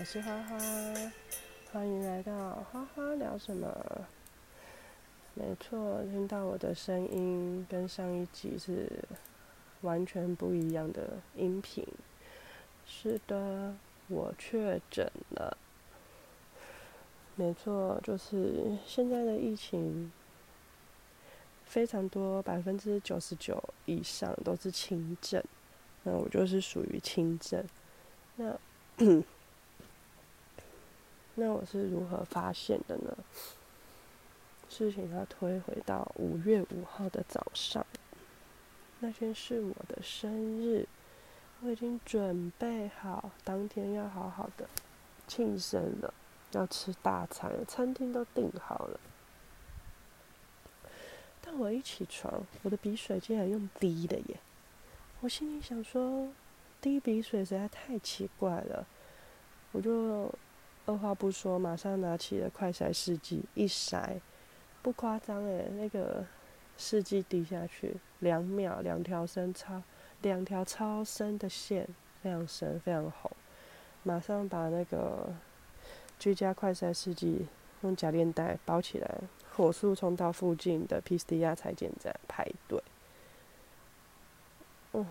我是花花，欢迎来到花花聊什么。没错，听到我的声音跟上一集是完全不一样的音频。是的，我确诊了。没错，就是现在的疫情非常多，百分之九十九以上都是轻症，那我就是属于轻症。那。那我是如何发现的呢？事情要推回到五月五号的早上，那天是我的生日，我已经准备好当天要好好的庆生了，要吃大餐，餐厅都订好了。但我一起床，我的鼻水竟然用滴的耶！我心里想说，滴鼻水实在太奇怪了，我就。二话不说，马上拿起了快筛试剂一筛，不夸张诶，那个试剂滴下去，两秒两条深超，两条超深的线，非常深非常红，马上把那个居家快筛试剂用夹链袋包起来，火速冲到附近的 PCR 采检站排队。嗯，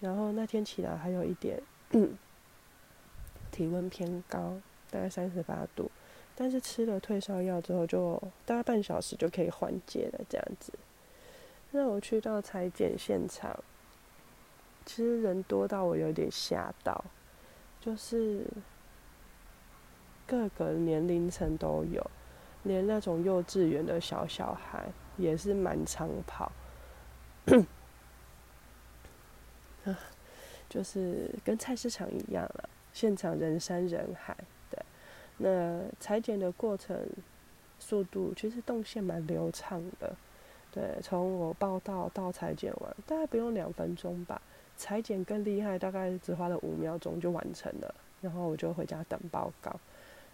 然后那天起来还有一点，体温偏高。大概三十八度，但是吃了退烧药之后，就大概半小时就可以缓解了。这样子，那我去到裁剪现场，其实人多到我有点吓到，就是各个年龄层都有，连那种幼稚园的小小孩也是满场跑，就是跟菜市场一样了，现场人山人海。那裁剪的过程速度其实动线蛮流畅的，对，从我报到到裁剪完，大概不用两分钟吧。裁剪更厉害，大概只花了五秒钟就完成了，然后我就回家等报告。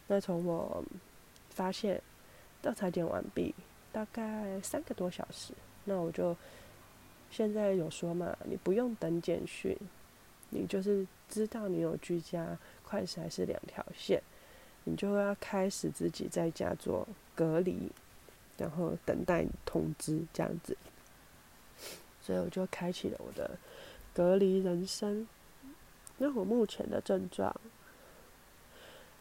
那从我发现到裁剪完毕，大概三个多小时。那我就现在有说嘛，你不用等简讯，你就是知道你有居家快筛是两条线。你就要开始自己在家做隔离，然后等待通知这样子。所以我就开启了我的隔离人生。那我目前的症状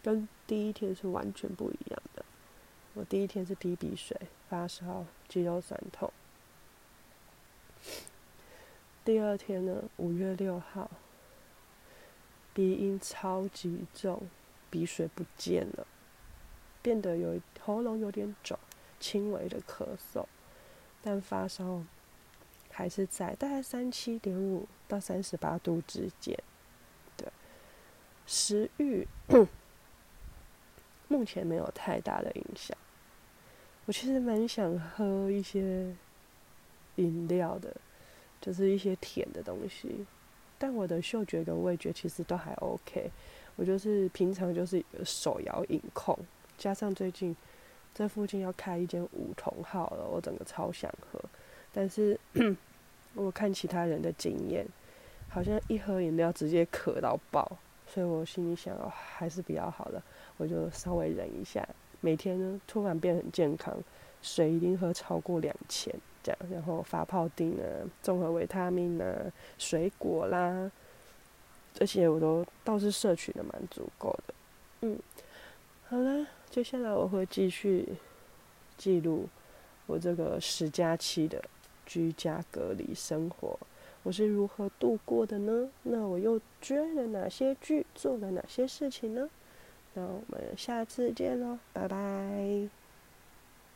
跟第一天是完全不一样的。我第一天是滴鼻水、发烧、肌肉酸痛。第二天呢，五月六号，鼻音超级重。鼻水不见了，变得有喉咙有点肿，轻微的咳嗽，但发烧还是在大概三七点五到三十八度之间。对，食欲 目前没有太大的影响。我其实蛮想喝一些饮料的，就是一些甜的东西，但我的嗅觉跟味觉其实都还 OK。我就是平常就是手摇饮控，加上最近这附近要开一间五桐号了，我整个超想喝。但是 我看其他人的经验，好像一喝饮料直接渴到爆，所以我心里想，哦，还是比较好的，我就稍微忍一下。每天呢，突然变很健康，水一定喝超过两千这样，然后发泡錠啊，综合维他命啊，水果啦。这些我都倒是摄取的蛮足够的，嗯，好了，接下来我会继续记录我这个十加七的居家隔离生活，我是如何度过的呢？那我又追了哪些剧，做了哪些事情呢？那我们下次见喽，拜拜。